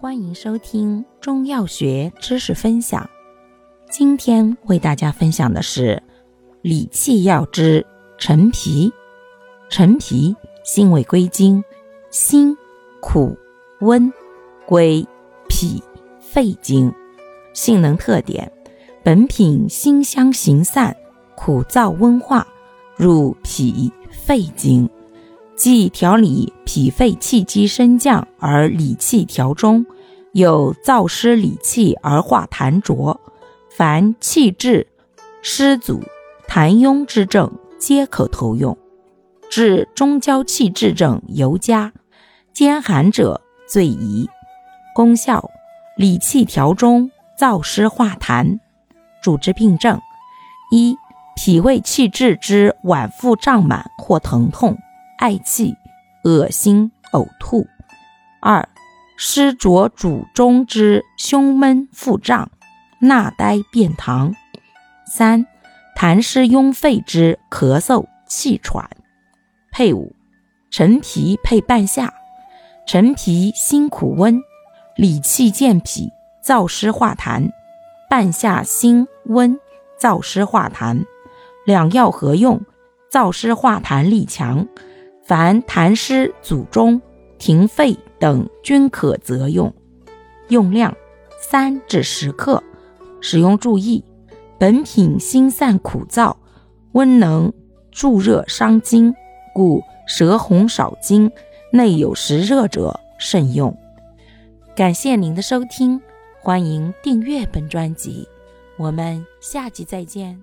欢迎收听中药学知识分享。今天为大家分享的是理气药之陈皮。陈皮性味归经：辛、苦、温，归脾、肺经。性能特点：本品辛香行散，苦燥温化，入脾、肺经。既调理脾肺气机升降而理气调中，有燥湿理气而化痰浊，凡气滞、湿阻、痰壅之症，皆可投用。治中焦气滞症尤佳，兼寒者最宜。功效：理气调中，燥湿化痰。主治病症：一、脾胃气滞之脘腹胀满或疼痛。嗳气、恶心、呕吐；二、湿浊主中之胸闷腹胀、纳呆便溏；三、痰湿壅肺之咳嗽气喘。配伍：陈皮配半夏。陈皮辛苦温，理气健脾，燥湿化痰；半夏辛温，燥湿化痰。两药合用，燥湿化痰力强。凡痰湿阻中、停肺等均可择用。用量三至十克。使用注意：本品辛散苦燥，温能助热伤津，故舌红少津、内有实热者慎用。感谢您的收听，欢迎订阅本专辑，我们下集再见。